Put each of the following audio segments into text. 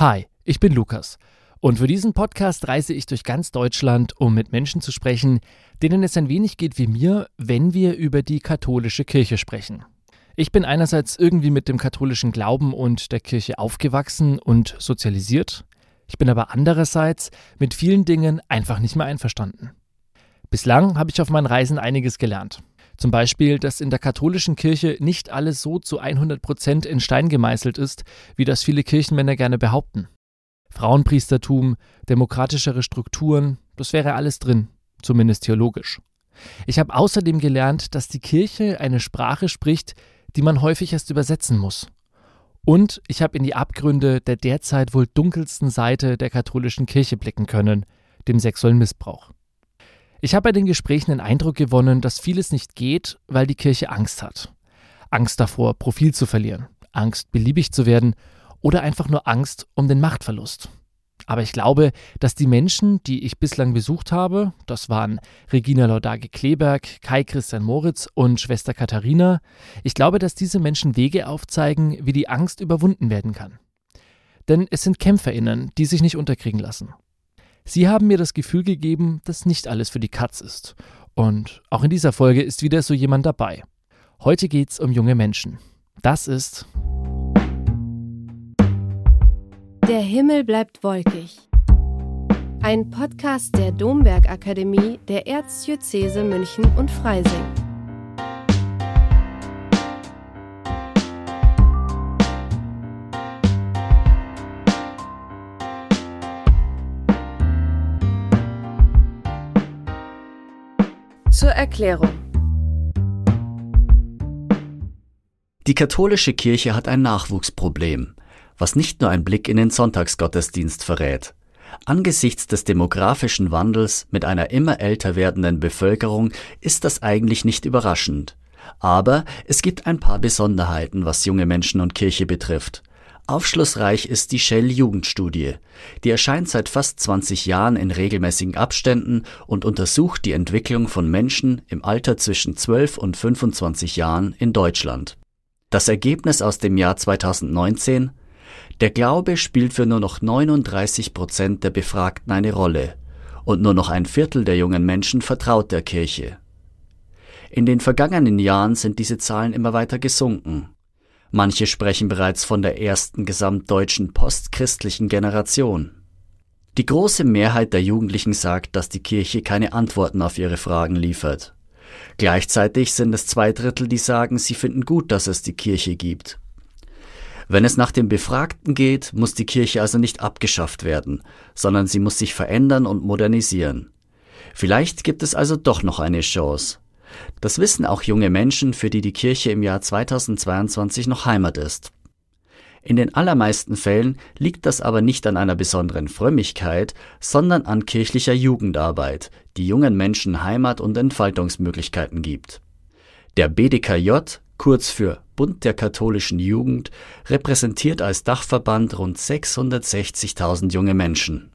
Hi, ich bin Lukas und für diesen Podcast reise ich durch ganz Deutschland, um mit Menschen zu sprechen, denen es ein wenig geht wie mir, wenn wir über die katholische Kirche sprechen. Ich bin einerseits irgendwie mit dem katholischen Glauben und der Kirche aufgewachsen und sozialisiert, ich bin aber andererseits mit vielen Dingen einfach nicht mehr einverstanden. Bislang habe ich auf meinen Reisen einiges gelernt. Zum Beispiel, dass in der katholischen Kirche nicht alles so zu 100 Prozent in Stein gemeißelt ist, wie das viele Kirchenmänner gerne behaupten. Frauenpriestertum, demokratischere Strukturen, das wäre alles drin, zumindest theologisch. Ich habe außerdem gelernt, dass die Kirche eine Sprache spricht, die man häufig erst übersetzen muss. Und ich habe in die Abgründe der derzeit wohl dunkelsten Seite der katholischen Kirche blicken können, dem sexuellen Missbrauch. Ich habe bei den Gesprächen den Eindruck gewonnen, dass vieles nicht geht, weil die Kirche Angst hat. Angst davor, Profil zu verlieren, Angst, beliebig zu werden oder einfach nur Angst um den Machtverlust. Aber ich glaube, dass die Menschen, die ich bislang besucht habe, das waren Regina Laudage Kleberg, Kai Christian Moritz und Schwester Katharina, ich glaube, dass diese Menschen Wege aufzeigen, wie die Angst überwunden werden kann. Denn es sind KämpferInnen, die sich nicht unterkriegen lassen. Sie haben mir das Gefühl gegeben, dass nicht alles für die Katz ist. Und auch in dieser Folge ist wieder so jemand dabei. Heute geht's um junge Menschen. Das ist Der Himmel bleibt wolkig. Ein Podcast der Domberg Akademie der Erzdiözese München und Freising. Zur Erklärung. Die katholische Kirche hat ein Nachwuchsproblem, was nicht nur ein Blick in den Sonntagsgottesdienst verrät. Angesichts des demografischen Wandels mit einer immer älter werdenden Bevölkerung ist das eigentlich nicht überraschend. Aber es gibt ein paar Besonderheiten, was junge Menschen und Kirche betrifft. Aufschlussreich ist die Shell Jugendstudie. Die erscheint seit fast 20 Jahren in regelmäßigen Abständen und untersucht die Entwicklung von Menschen im Alter zwischen 12 und 25 Jahren in Deutschland. Das Ergebnis aus dem Jahr 2019 Der Glaube spielt für nur noch 39 Prozent der Befragten eine Rolle und nur noch ein Viertel der jungen Menschen vertraut der Kirche. In den vergangenen Jahren sind diese Zahlen immer weiter gesunken. Manche sprechen bereits von der ersten gesamtdeutschen postchristlichen Generation. Die große Mehrheit der Jugendlichen sagt, dass die Kirche keine Antworten auf ihre Fragen liefert. Gleichzeitig sind es zwei Drittel, die sagen, sie finden gut, dass es die Kirche gibt. Wenn es nach dem Befragten geht, muss die Kirche also nicht abgeschafft werden, sondern sie muss sich verändern und modernisieren. Vielleicht gibt es also doch noch eine Chance. Das wissen auch junge Menschen, für die die Kirche im Jahr 2022 noch Heimat ist. In den allermeisten Fällen liegt das aber nicht an einer besonderen Frömmigkeit, sondern an kirchlicher Jugendarbeit, die jungen Menschen Heimat und Entfaltungsmöglichkeiten gibt. Der BDKJ, kurz für Bund der katholischen Jugend, repräsentiert als Dachverband rund 660.000 junge Menschen.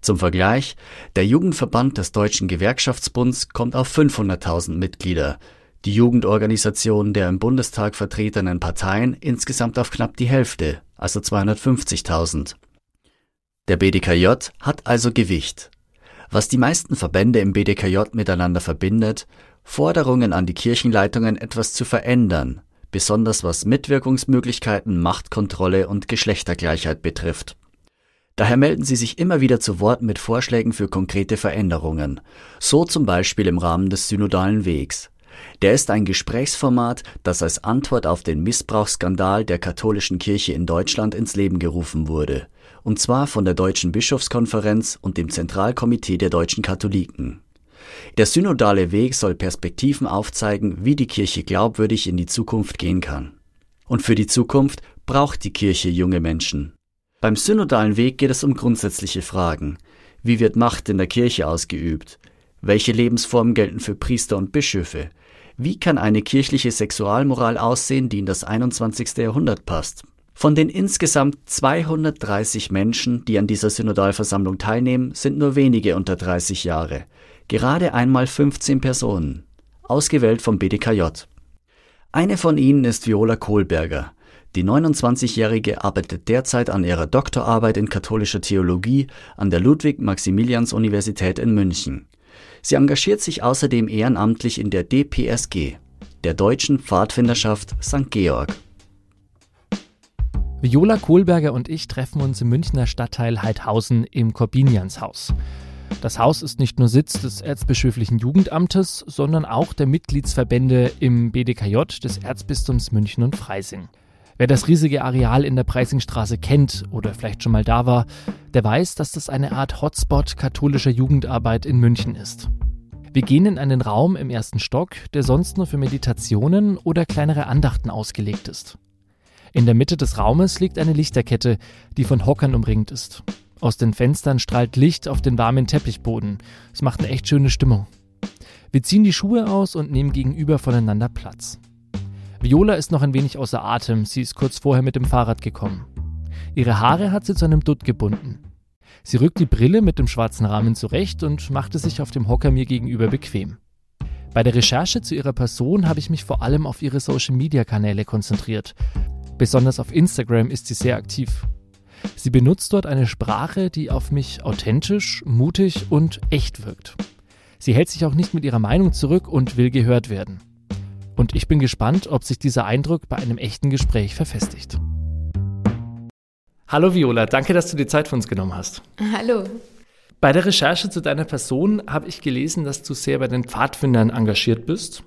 Zum Vergleich, der Jugendverband des Deutschen Gewerkschaftsbunds kommt auf 500.000 Mitglieder, die Jugendorganisation der im Bundestag vertretenen Parteien insgesamt auf knapp die Hälfte, also 250.000. Der BDKJ hat also Gewicht. Was die meisten Verbände im BDKJ miteinander verbindet, Forderungen an die Kirchenleitungen etwas zu verändern, besonders was Mitwirkungsmöglichkeiten, Machtkontrolle und Geschlechtergleichheit betrifft. Daher melden sie sich immer wieder zu Wort mit Vorschlägen für konkrete Veränderungen, so zum Beispiel im Rahmen des Synodalen Wegs. Der ist ein Gesprächsformat, das als Antwort auf den Missbrauchsskandal der katholischen Kirche in Deutschland ins Leben gerufen wurde, und zwar von der Deutschen Bischofskonferenz und dem Zentralkomitee der deutschen Katholiken. Der synodale Weg soll Perspektiven aufzeigen, wie die Kirche glaubwürdig in die Zukunft gehen kann. Und für die Zukunft braucht die Kirche junge Menschen. Beim synodalen Weg geht es um grundsätzliche Fragen. Wie wird Macht in der Kirche ausgeübt? Welche Lebensformen gelten für Priester und Bischöfe? Wie kann eine kirchliche Sexualmoral aussehen, die in das 21. Jahrhundert passt? Von den insgesamt 230 Menschen, die an dieser Synodalversammlung teilnehmen, sind nur wenige unter 30 Jahre. Gerade einmal 15 Personen. Ausgewählt vom BDKJ. Eine von ihnen ist Viola Kohlberger, Die 29-Jährige arbeitet derzeit an ihrer Doktorarbeit in katholischer Theologie an der Ludwig-Maximilians-Universität in München. Sie engagiert sich außerdem ehrenamtlich in der DPSG, der Deutschen Pfadfinderschaft St. Georg. Viola Kohlberger und ich treffen uns im Münchner Stadtteil Heidhausen im Korbinianshaus. Das Haus ist nicht nur Sitz des Erzbischöflichen Jugendamtes, sondern auch der Mitgliedsverbände im BDKJ des Erzbistums München und Freising. Wer das riesige Areal in der Preisingstraße kennt oder vielleicht schon mal da war, der weiß, dass das eine Art Hotspot katholischer Jugendarbeit in München ist. Wir gehen in einen Raum im ersten Stock, der sonst nur für Meditationen oder kleinere Andachten ausgelegt ist. In der Mitte des Raumes liegt eine Lichterkette, die von Hockern umringt ist. Aus den Fenstern strahlt Licht auf den warmen Teppichboden. Es macht eine echt schöne Stimmung. Wir ziehen die Schuhe aus und nehmen gegenüber voneinander Platz. Viola ist noch ein wenig außer Atem, sie ist kurz vorher mit dem Fahrrad gekommen. Ihre Haare hat sie zu einem Dutt gebunden. Sie rückt die Brille mit dem schwarzen Rahmen zurecht und machte sich auf dem Hocker mir gegenüber bequem. Bei der Recherche zu ihrer Person habe ich mich vor allem auf ihre Social-Media-Kanäle konzentriert. Besonders auf Instagram ist sie sehr aktiv. Sie benutzt dort eine Sprache, die auf mich authentisch, mutig und echt wirkt. Sie hält sich auch nicht mit ihrer Meinung zurück und will gehört werden. Und ich bin gespannt, ob sich dieser Eindruck bei einem echten Gespräch verfestigt. Hallo Viola, danke, dass du die Zeit für uns genommen hast. Hallo. Bei der Recherche zu deiner Person habe ich gelesen, dass du sehr bei den Pfadfindern engagiert bist.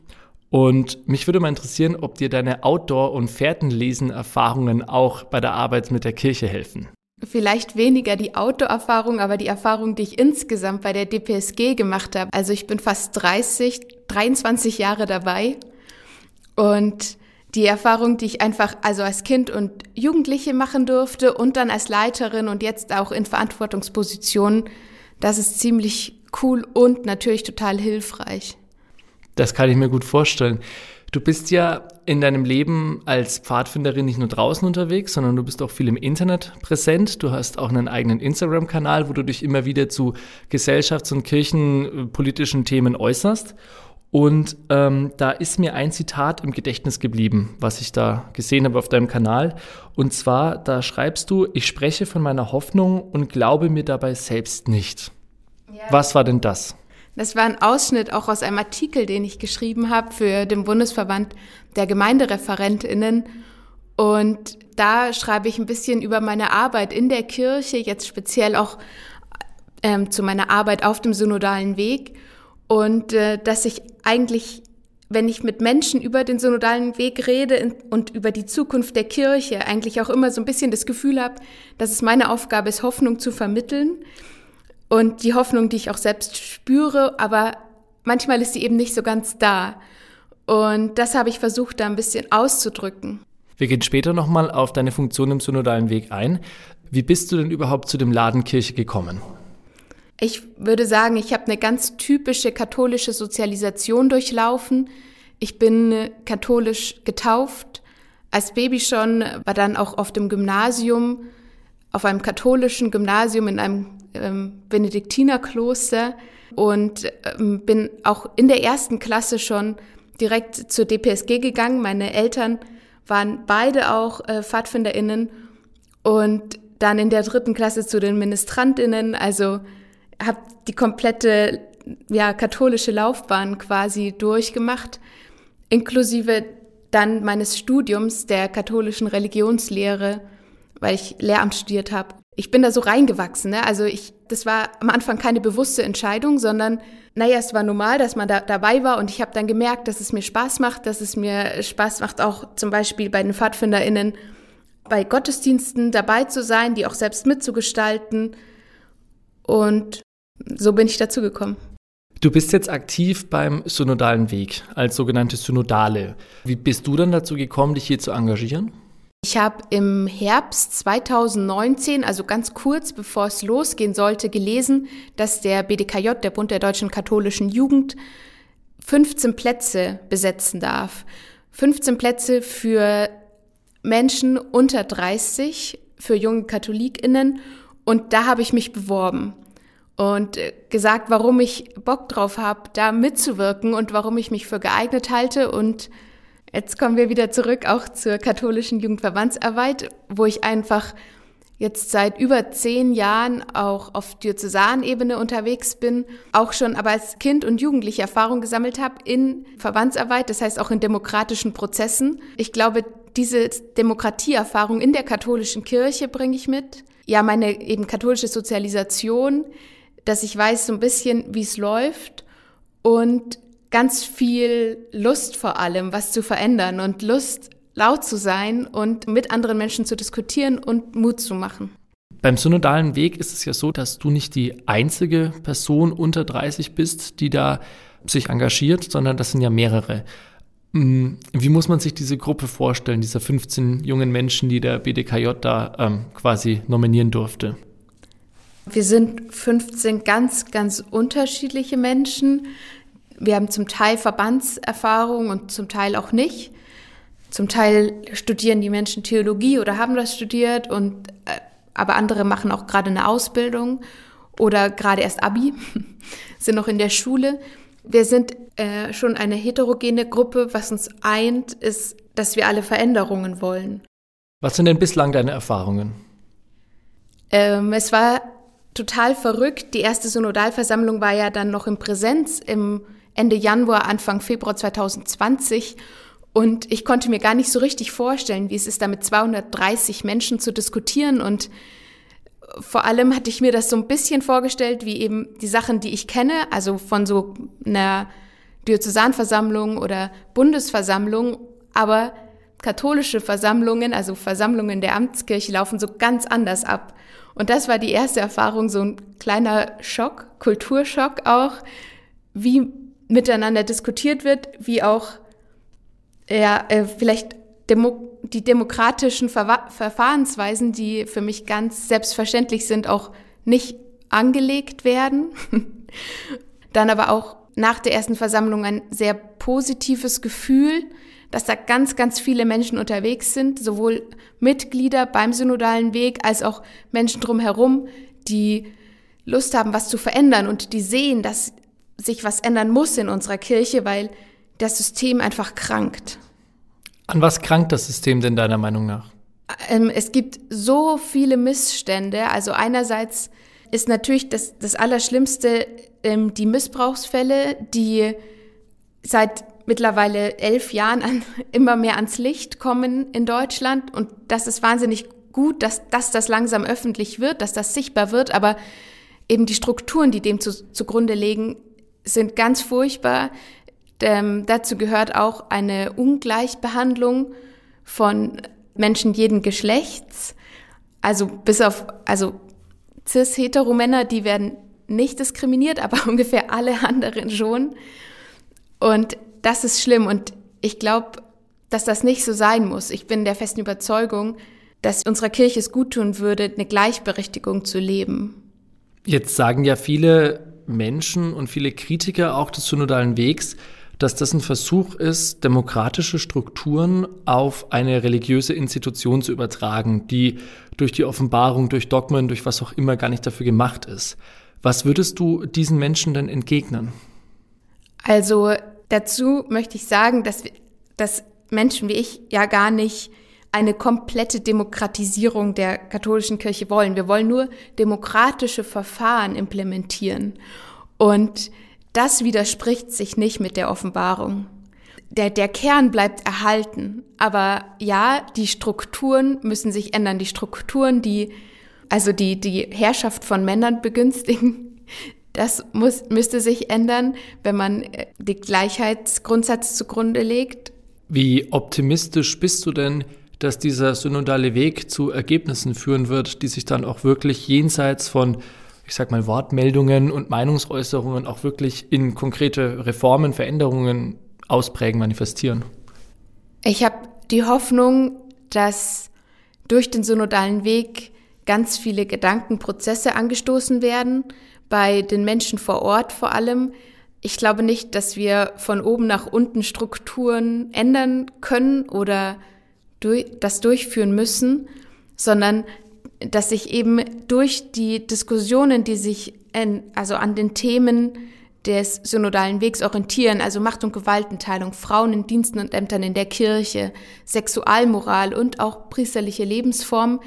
Und mich würde mal interessieren, ob dir deine Outdoor- und Fährtenlesen-Erfahrungen auch bei der Arbeit mit der Kirche helfen. Vielleicht weniger die Outdoor-Erfahrung, aber die Erfahrung, die ich insgesamt bei der DPSG gemacht habe. Also ich bin fast 30, 23 Jahre dabei und die Erfahrung, die ich einfach also als Kind und Jugendliche machen durfte und dann als Leiterin und jetzt auch in Verantwortungspositionen, das ist ziemlich cool und natürlich total hilfreich. Das kann ich mir gut vorstellen. Du bist ja in deinem Leben als Pfadfinderin nicht nur draußen unterwegs, sondern du bist auch viel im Internet präsent. Du hast auch einen eigenen Instagram-Kanal, wo du dich immer wieder zu gesellschafts- und kirchenpolitischen Themen äußerst. Und ähm, da ist mir ein Zitat im Gedächtnis geblieben, was ich da gesehen habe auf deinem Kanal. Und zwar, da schreibst du, ich spreche von meiner Hoffnung und glaube mir dabei selbst nicht. Ja. Was war denn das? Das war ein Ausschnitt auch aus einem Artikel, den ich geschrieben habe für den Bundesverband der Gemeindereferentinnen. Und da schreibe ich ein bisschen über meine Arbeit in der Kirche, jetzt speziell auch ähm, zu meiner Arbeit auf dem synodalen Weg. Und äh, dass ich eigentlich, wenn ich mit Menschen über den synodalen Weg rede und über die Zukunft der Kirche, eigentlich auch immer so ein bisschen das Gefühl habe, dass es meine Aufgabe ist, Hoffnung zu vermitteln und die Hoffnung, die ich auch selbst spüre, aber manchmal ist sie eben nicht so ganz da. Und das habe ich versucht, da ein bisschen auszudrücken. Wir gehen später nochmal auf deine Funktion im synodalen Weg ein. Wie bist du denn überhaupt zu dem Ladenkirche gekommen? Ich würde sagen, ich habe eine ganz typische katholische Sozialisation durchlaufen. Ich bin katholisch getauft, als Baby schon, war dann auch auf dem Gymnasium, auf einem katholischen Gymnasium in einem ähm, Benediktinerkloster und ähm, bin auch in der ersten Klasse schon direkt zur DPSG gegangen. Meine Eltern waren beide auch äh, PfadfinderInnen und dann in der dritten Klasse zu den MinistrantInnen. Also habe die komplette ja, katholische Laufbahn quasi durchgemacht, inklusive dann meines Studiums der katholischen Religionslehre, weil ich Lehramt studiert habe ich bin da so reingewachsen. Ne? Also ich, das war am Anfang keine bewusste Entscheidung, sondern naja, es war normal, dass man da dabei war und ich habe dann gemerkt, dass es mir Spaß macht, dass es mir Spaß macht, auch zum Beispiel bei den PfadfinderInnen bei Gottesdiensten dabei zu sein, die auch selbst mitzugestalten. Und so bin ich dazu gekommen. Du bist jetzt aktiv beim Synodalen Weg als sogenannte Synodale. Wie bist du dann dazu gekommen, dich hier zu engagieren? Ich habe im Herbst 2019, also ganz kurz bevor es losgehen sollte, gelesen, dass der BDKJ, der Bund der deutschen katholischen Jugend, 15 Plätze besetzen darf. 15 Plätze für Menschen unter 30, für junge Katholikinnen. Und da habe ich mich beworben und äh, gesagt, warum ich Bock drauf habe, da mitzuwirken und warum ich mich für geeignet halte und Jetzt kommen wir wieder zurück auch zur katholischen Jugendverbandsarbeit, wo ich einfach jetzt seit über zehn Jahren auch auf Diözesanebene unterwegs bin, auch schon aber als Kind und Jugendliche Erfahrung gesammelt habe in Verbandsarbeit, das heißt auch in demokratischen Prozessen. Ich glaube, diese Demokratieerfahrung in der katholischen Kirche bringe ich mit. Ja, meine eben katholische Sozialisation, dass ich weiß so ein bisschen, wie es läuft und ganz viel Lust vor allem, was zu verändern und Lust laut zu sein und mit anderen Menschen zu diskutieren und Mut zu machen. Beim synodalen Weg ist es ja so, dass du nicht die einzige Person unter 30 bist, die da sich engagiert, sondern das sind ja mehrere. Hm, wie muss man sich diese Gruppe vorstellen, dieser 15 jungen Menschen, die der BDKJ da ähm, quasi nominieren durfte? Wir sind 15 ganz, ganz unterschiedliche Menschen. Wir haben zum Teil Verbandserfahrung und zum Teil auch nicht. Zum Teil studieren die Menschen Theologie oder haben das studiert und äh, aber andere machen auch gerade eine Ausbildung oder gerade erst Abi, sind noch in der Schule. Wir sind äh, schon eine heterogene Gruppe. Was uns eint, ist, dass wir alle Veränderungen wollen. Was sind denn bislang deine Erfahrungen? Ähm, es war total verrückt. Die erste Synodalversammlung war ja dann noch in Präsenz im Ende Januar, Anfang Februar 2020. Und ich konnte mir gar nicht so richtig vorstellen, wie es ist, da mit 230 Menschen zu diskutieren. Und vor allem hatte ich mir das so ein bisschen vorgestellt, wie eben die Sachen, die ich kenne, also von so einer Diözesanversammlung oder Bundesversammlung, aber katholische Versammlungen, also Versammlungen der Amtskirche, laufen so ganz anders ab. Und das war die erste Erfahrung, so ein kleiner Schock, Kulturschock auch, wie miteinander diskutiert wird, wie auch ja, äh, vielleicht Demo die demokratischen Ver Verfahrensweisen, die für mich ganz selbstverständlich sind, auch nicht angelegt werden. Dann aber auch nach der ersten Versammlung ein sehr positives Gefühl, dass da ganz, ganz viele Menschen unterwegs sind, sowohl Mitglieder beim synodalen Weg als auch Menschen drumherum, die Lust haben, was zu verändern und die sehen, dass sich was ändern muss in unserer Kirche, weil das System einfach krankt. An was krankt das System denn deiner Meinung nach? Ähm, es gibt so viele Missstände. Also einerseits ist natürlich das, das Allerschlimmste ähm, die Missbrauchsfälle, die seit mittlerweile elf Jahren an, immer mehr ans Licht kommen in Deutschland. Und das ist wahnsinnig gut, dass, dass das langsam öffentlich wird, dass das sichtbar wird. Aber eben die Strukturen, die dem zu, zugrunde liegen, sind ganz furchtbar. Ähm, dazu gehört auch eine Ungleichbehandlung von Menschen jeden Geschlechts. Also bis auf, also cis-hetero-Männer, die werden nicht diskriminiert, aber ungefähr alle anderen schon. Und das ist schlimm und ich glaube, dass das nicht so sein muss. Ich bin der festen Überzeugung, dass unserer Kirche es gut tun würde, eine Gleichberechtigung zu leben. Jetzt sagen ja viele Menschen und viele Kritiker auch des synodalen Wegs, dass das ein Versuch ist, demokratische Strukturen auf eine religiöse Institution zu übertragen, die durch die Offenbarung, durch Dogmen, durch was auch immer gar nicht dafür gemacht ist. Was würdest du diesen Menschen denn entgegnen? Also dazu möchte ich sagen, dass, dass Menschen wie ich ja gar nicht eine komplette Demokratisierung der katholischen Kirche wollen. Wir wollen nur demokratische Verfahren implementieren. Und das widerspricht sich nicht mit der Offenbarung. Der, der Kern bleibt erhalten. Aber ja, die Strukturen müssen sich ändern. Die Strukturen, die, also die, die Herrschaft von Männern begünstigen, das muss, müsste sich ändern, wenn man äh, den Gleichheitsgrundsatz zugrunde legt. Wie optimistisch bist du denn, dass dieser synodale Weg zu Ergebnissen führen wird, die sich dann auch wirklich jenseits von ich sag mal, Wortmeldungen und Meinungsäußerungen auch wirklich in konkrete Reformen, Veränderungen ausprägen, manifestieren? Ich habe die Hoffnung, dass durch den synodalen Weg ganz viele Gedankenprozesse angestoßen werden, bei den Menschen vor Ort vor allem. Ich glaube nicht, dass wir von oben nach unten Strukturen ändern können oder das durchführen müssen, sondern dass sich eben durch die Diskussionen, die sich in, also an den Themen des synodalen Wegs orientieren, also Macht- und Gewaltenteilung, Frauen in Diensten und Ämtern in der Kirche, Sexualmoral und auch priesterliche Lebensformen,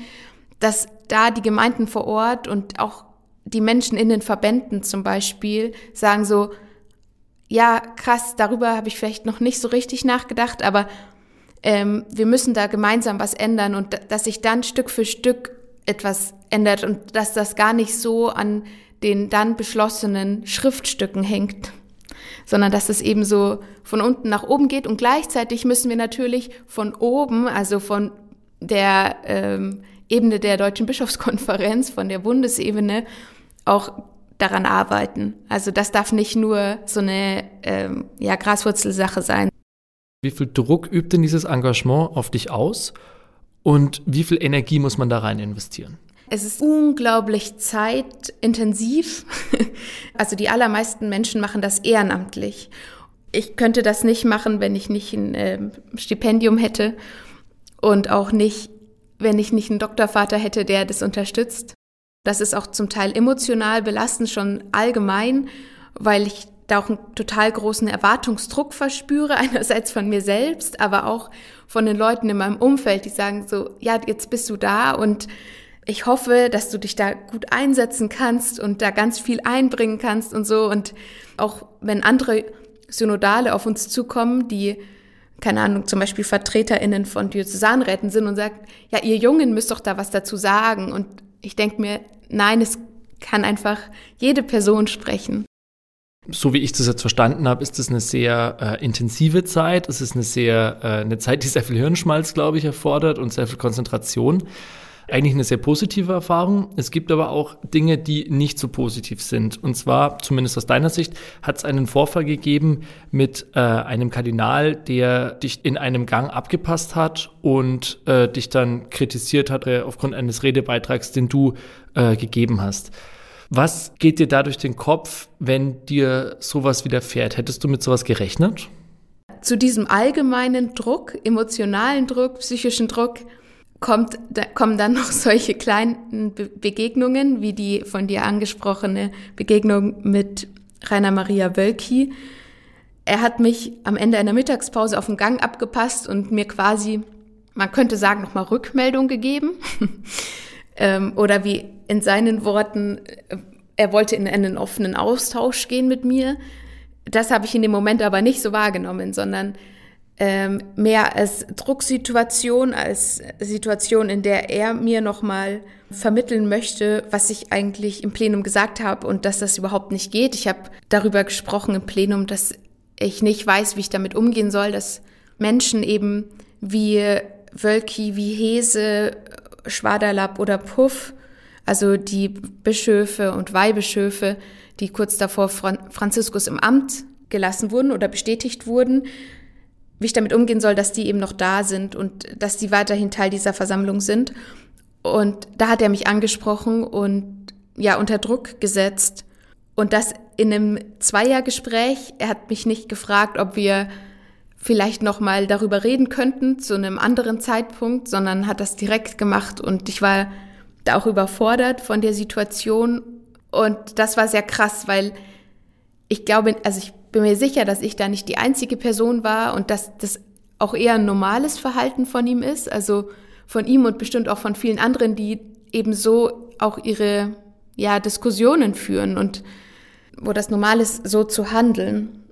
dass da die Gemeinden vor Ort und auch die Menschen in den Verbänden zum Beispiel sagen so, ja, krass, darüber habe ich vielleicht noch nicht so richtig nachgedacht, aber ähm, wir müssen da gemeinsam was ändern und dass sich dann Stück für Stück etwas ändert und dass das gar nicht so an den dann beschlossenen Schriftstücken hängt, sondern dass es eben so von unten nach oben geht. Und gleichzeitig müssen wir natürlich von oben, also von der ähm, Ebene der Deutschen Bischofskonferenz, von der Bundesebene, auch daran arbeiten. Also das darf nicht nur so eine ähm, ja, Graswurzelsache sein. Wie viel Druck übt denn dieses Engagement auf dich aus und wie viel Energie muss man da rein investieren? Es ist unglaublich zeitintensiv. Also die allermeisten Menschen machen das ehrenamtlich. Ich könnte das nicht machen, wenn ich nicht ein äh, Stipendium hätte und auch nicht, wenn ich nicht einen Doktorvater hätte, der das unterstützt. Das ist auch zum Teil emotional belastend schon allgemein, weil ich da auch einen total großen Erwartungsdruck verspüre, einerseits von mir selbst, aber auch von den Leuten in meinem Umfeld, die sagen so, ja, jetzt bist du da und ich hoffe, dass du dich da gut einsetzen kannst und da ganz viel einbringen kannst und so. Und auch wenn andere Synodale auf uns zukommen, die, keine Ahnung, zum Beispiel VertreterInnen von Diözesanräten sind und sagen, ja, ihr Jungen müsst doch da was dazu sagen. Und ich denke mir, nein, es kann einfach jede Person sprechen. So wie ich das jetzt verstanden habe, ist das eine sehr äh, intensive Zeit. Es ist eine sehr äh, eine Zeit, die sehr viel Hirnschmalz, glaube ich, erfordert und sehr viel Konzentration eigentlich eine sehr positive Erfahrung. Es gibt aber auch Dinge, die nicht so positiv sind. Und zwar, zumindest aus deiner Sicht, hat es einen Vorfall gegeben mit äh, einem Kardinal, der dich in einem Gang abgepasst hat und äh, dich dann kritisiert hat äh, aufgrund eines Redebeitrags, den du äh, gegeben hast. Was geht dir da durch den Kopf, wenn dir sowas widerfährt? Hättest du mit sowas gerechnet? Zu diesem allgemeinen Druck, emotionalen Druck, psychischen Druck, kommt, da kommen dann noch solche kleinen Begegnungen, wie die von dir angesprochene Begegnung mit Rainer Maria Wölki. Er hat mich am Ende einer Mittagspause auf den Gang abgepasst und mir quasi, man könnte sagen, nochmal Rückmeldung gegeben. ähm, oder wie in seinen Worten, äh, er wollte in einen offenen Austausch gehen mit mir. Das habe ich in dem Moment aber nicht so wahrgenommen, sondern ähm, mehr als Drucksituation, als Situation, in der er mir nochmal vermitteln möchte, was ich eigentlich im Plenum gesagt habe und dass das überhaupt nicht geht. Ich habe darüber gesprochen im Plenum, dass ich nicht weiß, wie ich damit umgehen soll, dass Menschen eben wie Wölki, wie Hese, Schwaderlapp oder Puff, also die Bischöfe und Weihbischöfe, die kurz davor Franziskus im Amt gelassen wurden oder bestätigt wurden, wie ich damit umgehen soll, dass die eben noch da sind und dass die weiterhin Teil dieser Versammlung sind. Und da hat er mich angesprochen und ja, unter Druck gesetzt. Und das in einem Zweiergespräch. Er hat mich nicht gefragt, ob wir vielleicht noch mal darüber reden könnten zu einem anderen Zeitpunkt, sondern hat das direkt gemacht und ich war da auch überfordert von der Situation und das war sehr krass, weil ich glaube, also ich bin mir sicher, dass ich da nicht die einzige Person war und dass das auch eher ein normales Verhalten von ihm ist, also von ihm und bestimmt auch von vielen anderen, die eben so auch ihre ja, Diskussionen führen und wo das normal ist, so zu handeln.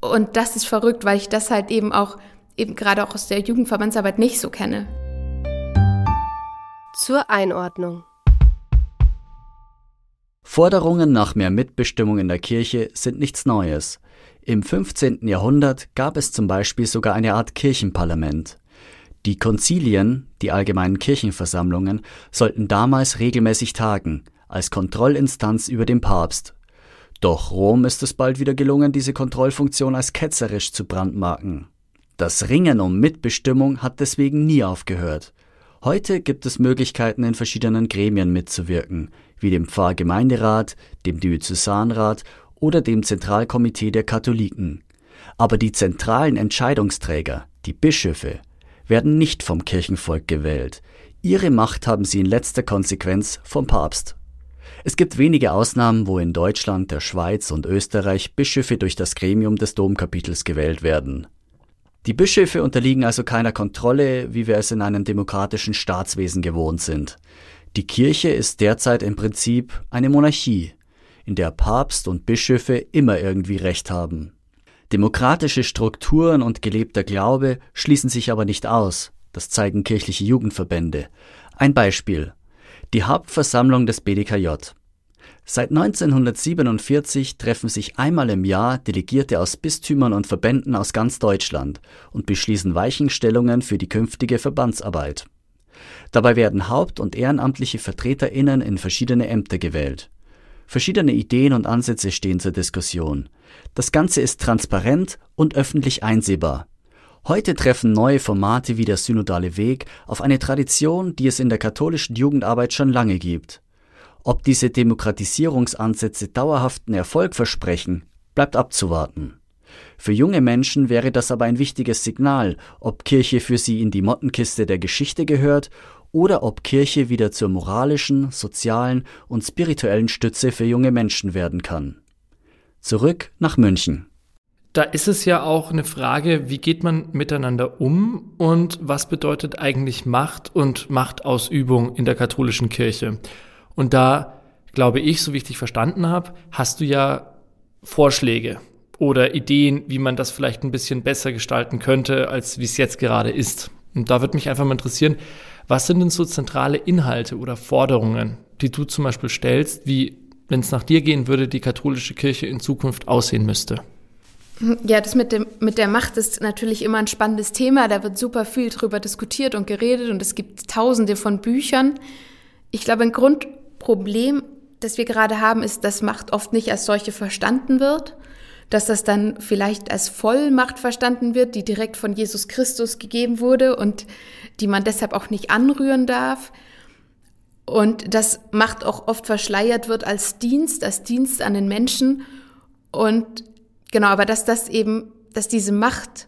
Und das ist verrückt, weil ich das halt eben auch eben gerade auch aus der Jugendverbandsarbeit nicht so kenne. Zur Einordnung. Forderungen nach mehr Mitbestimmung in der Kirche sind nichts Neues. Im 15. Jahrhundert gab es zum Beispiel sogar eine Art Kirchenparlament. Die Konzilien, die allgemeinen Kirchenversammlungen, sollten damals regelmäßig tagen, als Kontrollinstanz über den Papst. Doch Rom ist es bald wieder gelungen, diese Kontrollfunktion als ketzerisch zu brandmarken. Das Ringen um Mitbestimmung hat deswegen nie aufgehört. Heute gibt es Möglichkeiten, in verschiedenen Gremien mitzuwirken, wie dem Pfarrgemeinderat, dem Diözesanrat oder dem Zentralkomitee der Katholiken. Aber die zentralen Entscheidungsträger, die Bischöfe, werden nicht vom Kirchenvolk gewählt. Ihre Macht haben sie in letzter Konsequenz vom Papst. Es gibt wenige Ausnahmen, wo in Deutschland, der Schweiz und Österreich Bischöfe durch das Gremium des Domkapitels gewählt werden. Die Bischöfe unterliegen also keiner Kontrolle, wie wir es in einem demokratischen Staatswesen gewohnt sind. Die Kirche ist derzeit im Prinzip eine Monarchie, in der Papst und Bischöfe immer irgendwie Recht haben. Demokratische Strukturen und gelebter Glaube schließen sich aber nicht aus, das zeigen kirchliche Jugendverbände. Ein Beispiel die Hauptversammlung des BDKJ. Seit 1947 treffen sich einmal im Jahr Delegierte aus Bistümern und Verbänden aus ganz Deutschland und beschließen Weichenstellungen für die künftige Verbandsarbeit. Dabei werden haupt- und ehrenamtliche VertreterInnen in verschiedene Ämter gewählt. Verschiedene Ideen und Ansätze stehen zur Diskussion. Das Ganze ist transparent und öffentlich einsehbar. Heute treffen neue Formate wie der Synodale Weg auf eine Tradition, die es in der katholischen Jugendarbeit schon lange gibt. Ob diese Demokratisierungsansätze dauerhaften Erfolg versprechen, bleibt abzuwarten. Für junge Menschen wäre das aber ein wichtiges Signal, ob Kirche für sie in die Mottenkiste der Geschichte gehört oder ob Kirche wieder zur moralischen, sozialen und spirituellen Stütze für junge Menschen werden kann. Zurück nach München da ist es ja auch eine Frage, wie geht man miteinander um und was bedeutet eigentlich Macht und Machtausübung in der katholischen Kirche. Und da glaube ich, so wie ich dich verstanden habe, hast du ja Vorschläge oder Ideen, wie man das vielleicht ein bisschen besser gestalten könnte, als wie es jetzt gerade ist. Und da würde mich einfach mal interessieren, was sind denn so zentrale Inhalte oder Forderungen, die du zum Beispiel stellst, wie, wenn es nach dir gehen würde, die katholische Kirche in Zukunft aussehen müsste? Ja, das mit, dem, mit der Macht ist natürlich immer ein spannendes Thema. Da wird super viel drüber diskutiert und geredet und es gibt tausende von Büchern. Ich glaube, ein Grundproblem, das wir gerade haben, ist, dass Macht oft nicht als solche verstanden wird. Dass das dann vielleicht als Vollmacht verstanden wird, die direkt von Jesus Christus gegeben wurde und die man deshalb auch nicht anrühren darf. Und dass Macht auch oft verschleiert wird als Dienst, als Dienst an den Menschen. Und Genau, aber dass das eben, dass diese Macht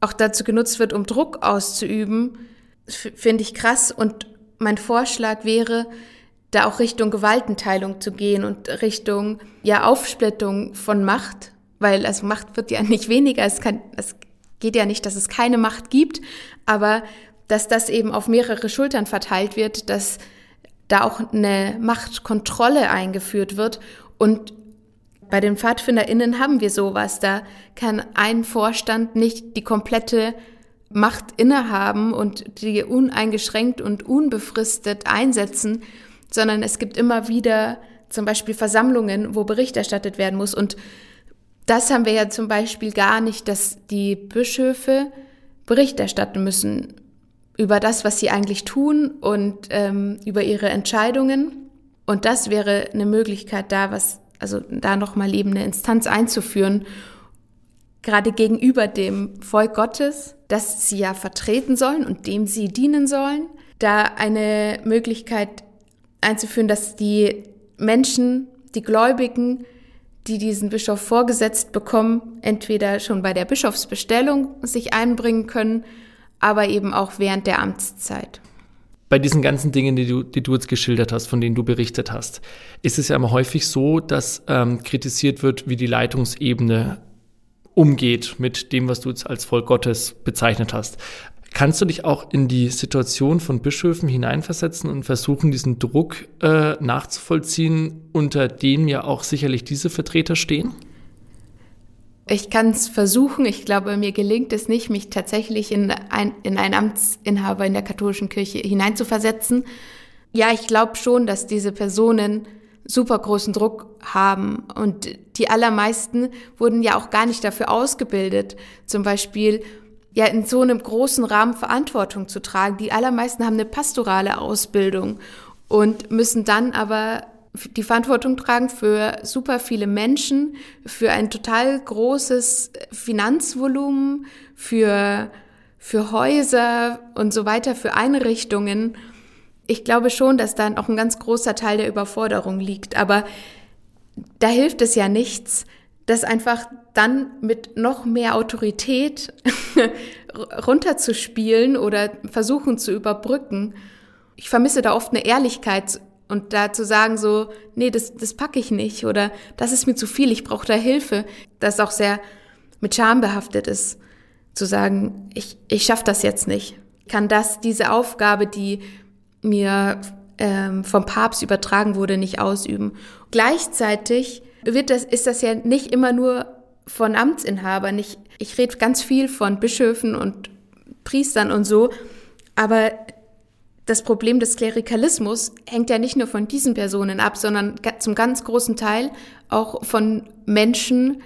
auch dazu genutzt wird, um Druck auszuüben, finde ich krass. Und mein Vorschlag wäre, da auch Richtung Gewaltenteilung zu gehen und Richtung ja Aufsplittung von Macht, weil also Macht wird ja nicht weniger. Es, kann, es geht ja nicht, dass es keine Macht gibt, aber dass das eben auf mehrere Schultern verteilt wird, dass da auch eine Machtkontrolle eingeführt wird und bei den PfadfinderInnen haben wir sowas. Da kann ein Vorstand nicht die komplette Macht innehaben und die uneingeschränkt und unbefristet einsetzen, sondern es gibt immer wieder zum Beispiel Versammlungen, wo Bericht erstattet werden muss. Und das haben wir ja zum Beispiel gar nicht, dass die Bischöfe Bericht erstatten müssen über das, was sie eigentlich tun und ähm, über ihre Entscheidungen. Und das wäre eine Möglichkeit da, was also da nochmal eben eine Instanz einzuführen, gerade gegenüber dem Volk Gottes, das sie ja vertreten sollen und dem sie dienen sollen, da eine Möglichkeit einzuführen, dass die Menschen, die Gläubigen, die diesen Bischof vorgesetzt bekommen, entweder schon bei der Bischofsbestellung sich einbringen können, aber eben auch während der Amtszeit bei diesen ganzen Dingen, die du, die du jetzt geschildert hast, von denen du berichtet hast, ist es ja immer häufig so, dass ähm, kritisiert wird, wie die Leitungsebene umgeht mit dem, was du jetzt als Volk Gottes bezeichnet hast. Kannst du dich auch in die Situation von Bischöfen hineinversetzen und versuchen, diesen Druck äh, nachzuvollziehen, unter dem ja auch sicherlich diese Vertreter stehen? Ich kann es versuchen. Ich glaube, mir gelingt es nicht, mich tatsächlich in, ein, in einen Amtsinhaber in der katholischen Kirche hineinzuversetzen. Ja, ich glaube schon, dass diese Personen super großen Druck haben und die allermeisten wurden ja auch gar nicht dafür ausgebildet, zum Beispiel ja in so einem großen Rahmen Verantwortung zu tragen. Die allermeisten haben eine pastorale Ausbildung und müssen dann aber die Verantwortung tragen für super viele Menschen, für ein total großes Finanzvolumen, für, für Häuser und so weiter, für Einrichtungen. Ich glaube schon, dass da auch ein ganz großer Teil der Überforderung liegt. Aber da hilft es ja nichts, das einfach dann mit noch mehr Autorität runterzuspielen oder versuchen zu überbrücken. Ich vermisse da oft eine Ehrlichkeit Und da zu sagen so, nee, das, das packe ich nicht oder das ist mir zu viel, ich brauche da Hilfe, das auch sehr mit Scham behaftet ist, zu sagen, ich, ich schaffe das jetzt nicht. Kann das, diese Aufgabe, die mir ähm, vom Papst übertragen wurde, nicht ausüben. Gleichzeitig wird das, ist das ja nicht immer nur von Amtsinhabern. Ich, ich rede ganz viel von Bischöfen und Priestern und so, aber das Problem des Klerikalismus hängt ja nicht nur von diesen Personen ab, sondern zum ganz großen Teil auch von Menschen,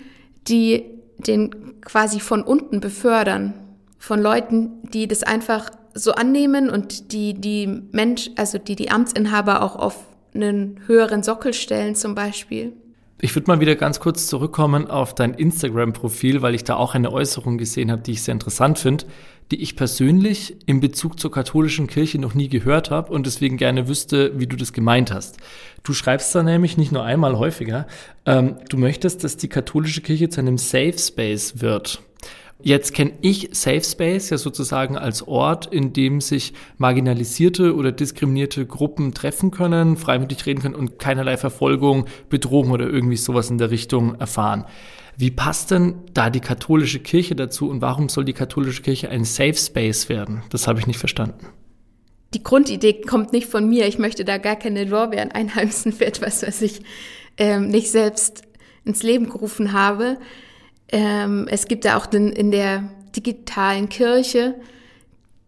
die den quasi von unten befördern. Von Leuten, die das einfach so annehmen und die die Mensch, also die die Amtsinhaber auch auf einen höheren Sockel stellen zum Beispiel. Ich würde mal wieder ganz kurz zurückkommen auf dein Instagram-Profil, weil ich da auch eine Äußerung gesehen habe, die ich sehr interessant finde, die ich persönlich in Bezug zur katholischen Kirche noch nie gehört habe und deswegen gerne wüsste, wie du das gemeint hast. Du schreibst da nämlich nicht nur einmal häufiger, ähm, du möchtest, dass die katholische Kirche zu einem Safe Space wird. Jetzt kenne ich Safe Space ja sozusagen als Ort, in dem sich marginalisierte oder diskriminierte Gruppen treffen können, freimütig reden können und keinerlei Verfolgung, Bedrohung oder irgendwie sowas in der Richtung erfahren. Wie passt denn da die katholische Kirche dazu und warum soll die katholische Kirche ein Safe Space werden? Das habe ich nicht verstanden. Die Grundidee kommt nicht von mir. Ich möchte da gar keine Lorbeeren einheimsen für etwas, was ich ähm, nicht selbst ins Leben gerufen habe. Ähm, es gibt da auch den, in der digitalen Kirche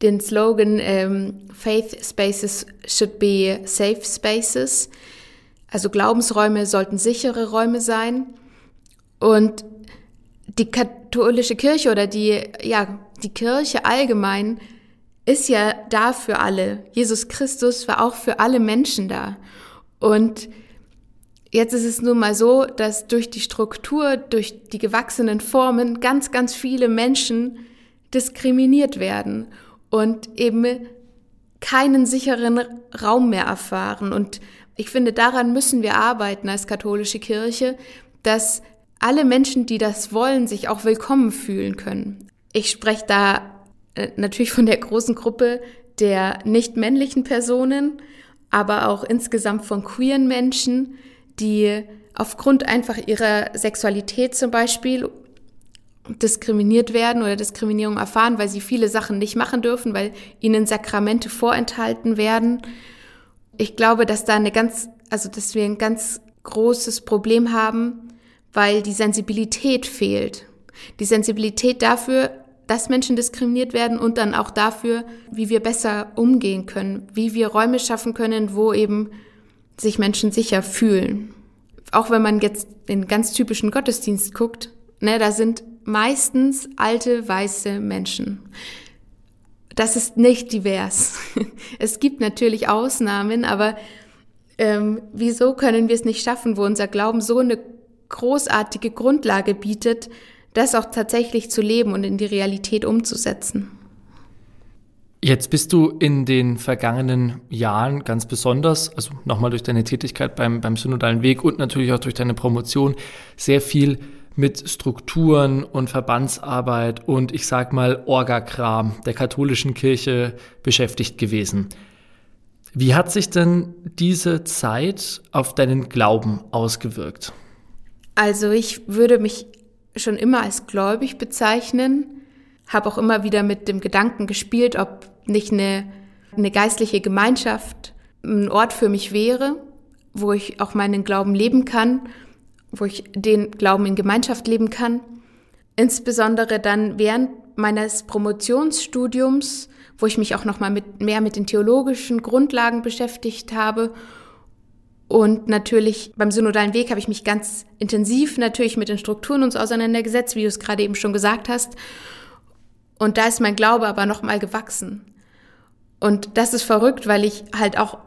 den Slogan ähm, Faith Spaces should be safe spaces. Also Glaubensräume sollten sichere Räume sein. Und die katholische Kirche oder die, ja, die Kirche allgemein ist ja da für alle. Jesus Christus war auch für alle Menschen da. Und Jetzt ist es nun mal so, dass durch die Struktur, durch die gewachsenen Formen ganz, ganz viele Menschen diskriminiert werden und eben keinen sicheren Raum mehr erfahren. Und ich finde, daran müssen wir arbeiten als katholische Kirche, dass alle Menschen, die das wollen, sich auch willkommen fühlen können. Ich spreche da äh, natürlich von der großen Gruppe der nicht männlichen Personen, aber auch insgesamt von queeren Menschen, die aufgrund einfach ihrer Sexualität zum Beispiel diskriminiert werden oder Diskriminierung erfahren, weil sie viele Sachen nicht machen dürfen, weil ihnen Sakramente vorenthalten werden. Ich glaube, dass da eine ganz, also dass wir ein ganz großes Problem haben, weil die Sensibilität fehlt. Die Sensibilität dafür, dass Menschen diskriminiert werden und dann auch dafür, wie wir besser umgehen können, wie wir Räume schaffen können, wo eben sich Menschen sicher fühlen. Auch wenn man jetzt den ganz typischen Gottesdienst guckt, ne, da sind meistens alte weiße Menschen. Das ist nicht divers. Es gibt natürlich Ausnahmen, aber ähm, wieso können wir es nicht schaffen, wo unser Glauben so eine großartige Grundlage bietet, das auch tatsächlich zu leben und in die Realität umzusetzen? Jetzt bist du in den vergangenen Jahren ganz besonders, also nochmal durch deine Tätigkeit beim, beim synodalen Weg und natürlich auch durch deine Promotion, sehr viel mit Strukturen und Verbandsarbeit und ich sag mal Orgakram der katholischen Kirche beschäftigt gewesen. Wie hat sich denn diese Zeit auf deinen Glauben ausgewirkt? Also ich würde mich schon immer als gläubig bezeichnen, habe auch immer wieder mit dem Gedanken gespielt, ob nicht eine, eine geistliche Gemeinschaft ein Ort für mich wäre, wo ich auch meinen Glauben leben kann, wo ich den Glauben in Gemeinschaft leben kann. Insbesondere dann während meines Promotionsstudiums, wo ich mich auch noch mal mit, mehr mit den theologischen Grundlagen beschäftigt habe. Und natürlich beim synodalen Weg habe ich mich ganz intensiv natürlich mit den Strukturen uns auseinandergesetzt, wie du es gerade eben schon gesagt hast. Und da ist mein Glaube aber noch mal gewachsen. Und das ist verrückt, weil ich halt auch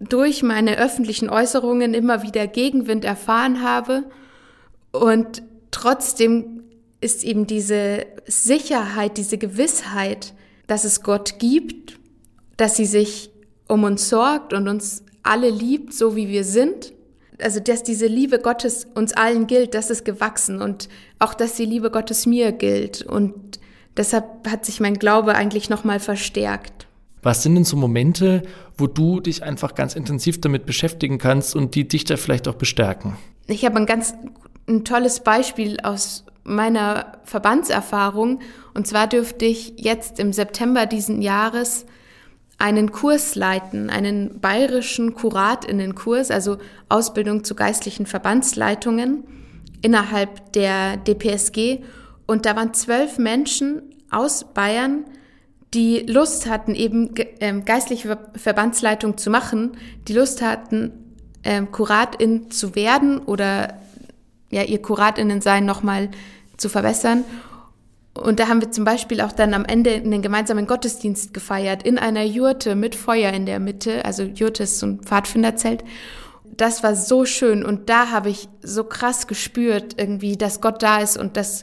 durch meine öffentlichen Äußerungen immer wieder Gegenwind erfahren habe. Und trotzdem ist eben diese Sicherheit, diese Gewissheit, dass es Gott gibt, dass sie sich um uns sorgt und uns alle liebt, so wie wir sind. Also, dass diese Liebe Gottes uns allen gilt, das ist gewachsen und auch, dass die Liebe Gottes mir gilt. Und deshalb hat sich mein Glaube eigentlich nochmal verstärkt. Was sind denn so Momente, wo du dich einfach ganz intensiv damit beschäftigen kannst und die dich da vielleicht auch bestärken? Ich habe ein ganz ein tolles Beispiel aus meiner Verbandserfahrung. Und zwar dürfte ich jetzt im September diesen Jahres einen Kurs leiten, einen bayerischen Kuratinnenkurs, also Ausbildung zu geistlichen Verbandsleitungen innerhalb der DPSG. Und da waren zwölf Menschen aus Bayern, die Lust hatten, eben ähm, geistliche Verbandsleitung zu machen, die Lust hatten, ähm, Kuratin zu werden oder ja, ihr Kuratinnen-Sein nochmal zu verbessern. Und da haben wir zum Beispiel auch dann am Ende einen gemeinsamen Gottesdienst gefeiert in einer Jurte mit Feuer in der Mitte. Also Jurte ist so ein Pfadfinderzelt. Das war so schön und da habe ich so krass gespürt irgendwie, dass Gott da ist und dass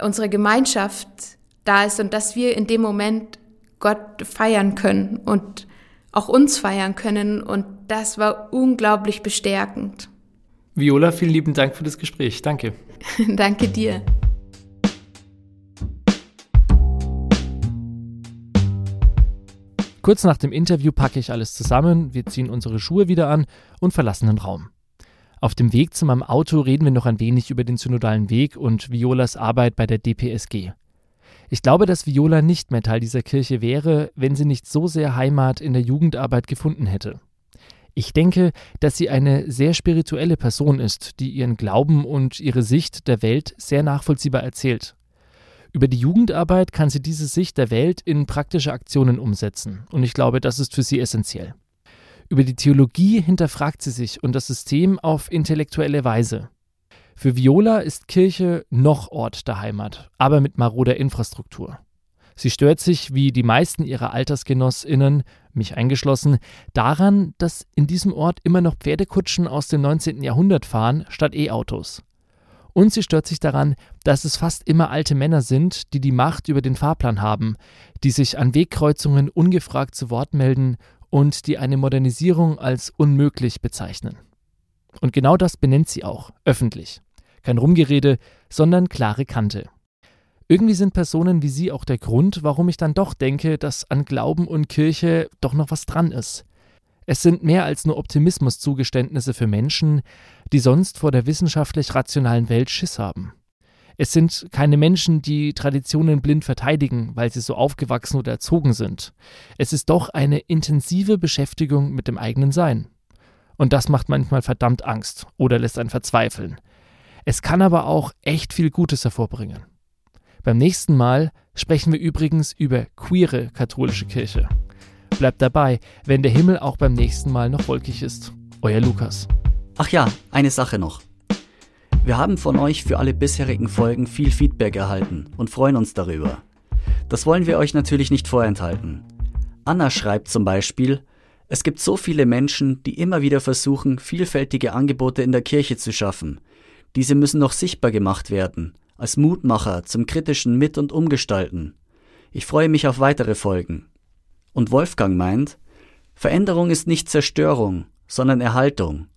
unsere Gemeinschaft da ist und dass wir in dem Moment Gott feiern können und auch uns feiern können und das war unglaublich bestärkend. Viola, vielen lieben Dank für das Gespräch. Danke. Danke dir. Kurz nach dem Interview packe ich alles zusammen, wir ziehen unsere Schuhe wieder an und verlassen den Raum. Auf dem Weg zu meinem Auto reden wir noch ein wenig über den synodalen Weg und Violas Arbeit bei der DPSG. Ich glaube, dass Viola nicht mehr Teil dieser Kirche wäre, wenn sie nicht so sehr Heimat in der Jugendarbeit gefunden hätte. Ich denke, dass sie eine sehr spirituelle Person ist, die ihren Glauben und ihre Sicht der Welt sehr nachvollziehbar erzählt. Über die Jugendarbeit kann sie diese Sicht der Welt in praktische Aktionen umsetzen. Und ich glaube, das ist für sie essentiell. Über die Theologie hinterfragt sie sich und das System auf intellektuelle Weise. Für Viola ist Kirche noch Ort der Heimat, aber mit maroder Infrastruktur. Sie stört sich, wie die meisten ihrer Altersgenossinnen, mich eingeschlossen, daran, dass in diesem Ort immer noch Pferdekutschen aus dem 19. Jahrhundert fahren statt E-Autos. Und sie stört sich daran, dass es fast immer alte Männer sind, die die Macht über den Fahrplan haben, die sich an Wegkreuzungen ungefragt zu Wort melden und die eine Modernisierung als unmöglich bezeichnen. Und genau das benennt sie auch, öffentlich. Kein Rumgerede, sondern klare Kante. Irgendwie sind Personen wie sie auch der Grund, warum ich dann doch denke, dass an Glauben und Kirche doch noch was dran ist. Es sind mehr als nur Optimismuszugeständnisse für Menschen, die sonst vor der wissenschaftlich rationalen Welt Schiss haben. Es sind keine Menschen, die Traditionen blind verteidigen, weil sie so aufgewachsen oder erzogen sind. Es ist doch eine intensive Beschäftigung mit dem eigenen Sein. Und das macht manchmal verdammt Angst oder lässt einen verzweifeln. Es kann aber auch echt viel Gutes hervorbringen. Beim nächsten Mal sprechen wir übrigens über queere katholische Kirche. Bleibt dabei, wenn der Himmel auch beim nächsten Mal noch wolkig ist. Euer Lukas. Ach ja, eine Sache noch. Wir haben von euch für alle bisherigen Folgen viel Feedback erhalten und freuen uns darüber. Das wollen wir euch natürlich nicht vorenthalten. Anna schreibt zum Beispiel, es gibt so viele Menschen, die immer wieder versuchen, vielfältige Angebote in der Kirche zu schaffen. Diese müssen noch sichtbar gemacht werden, als Mutmacher zum kritischen Mit- und Umgestalten. Ich freue mich auf weitere Folgen. Und Wolfgang meint, Veränderung ist nicht Zerstörung, sondern Erhaltung.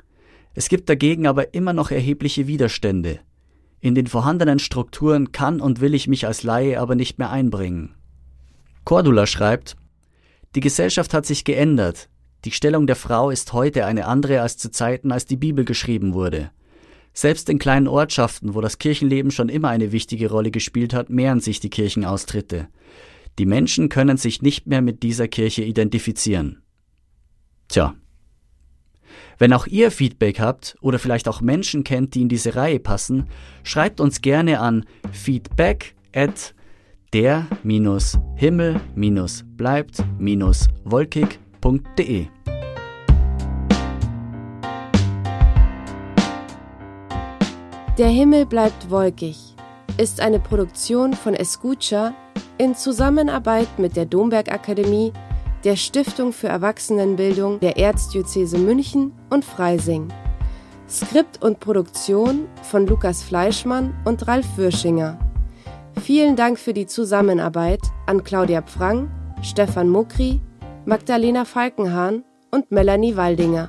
Es gibt dagegen aber immer noch erhebliche Widerstände. In den vorhandenen Strukturen kann und will ich mich als Laie aber nicht mehr einbringen. Cordula schreibt, die Gesellschaft hat sich geändert. Die Stellung der Frau ist heute eine andere als zu Zeiten, als die Bibel geschrieben wurde. Selbst in kleinen Ortschaften, wo das Kirchenleben schon immer eine wichtige Rolle gespielt hat, mehren sich die Kirchenaustritte. Die Menschen können sich nicht mehr mit dieser Kirche identifizieren. Tja. Wenn auch ihr Feedback habt oder vielleicht auch Menschen kennt, die in diese Reihe passen, schreibt uns gerne an feedback at der-himmel-bleibt-wolkig.de. Der Himmel bleibt wolkig ist eine Produktion von Escucha in Zusammenarbeit mit der Domberg Akademie, der Stiftung für Erwachsenenbildung der Erzdiözese München und Freising. Skript und Produktion von Lukas Fleischmann und Ralf Würschinger. Vielen Dank für die Zusammenarbeit an Claudia Pfrang, Stefan Muckri, Magdalena Falkenhahn und Melanie Waldinger.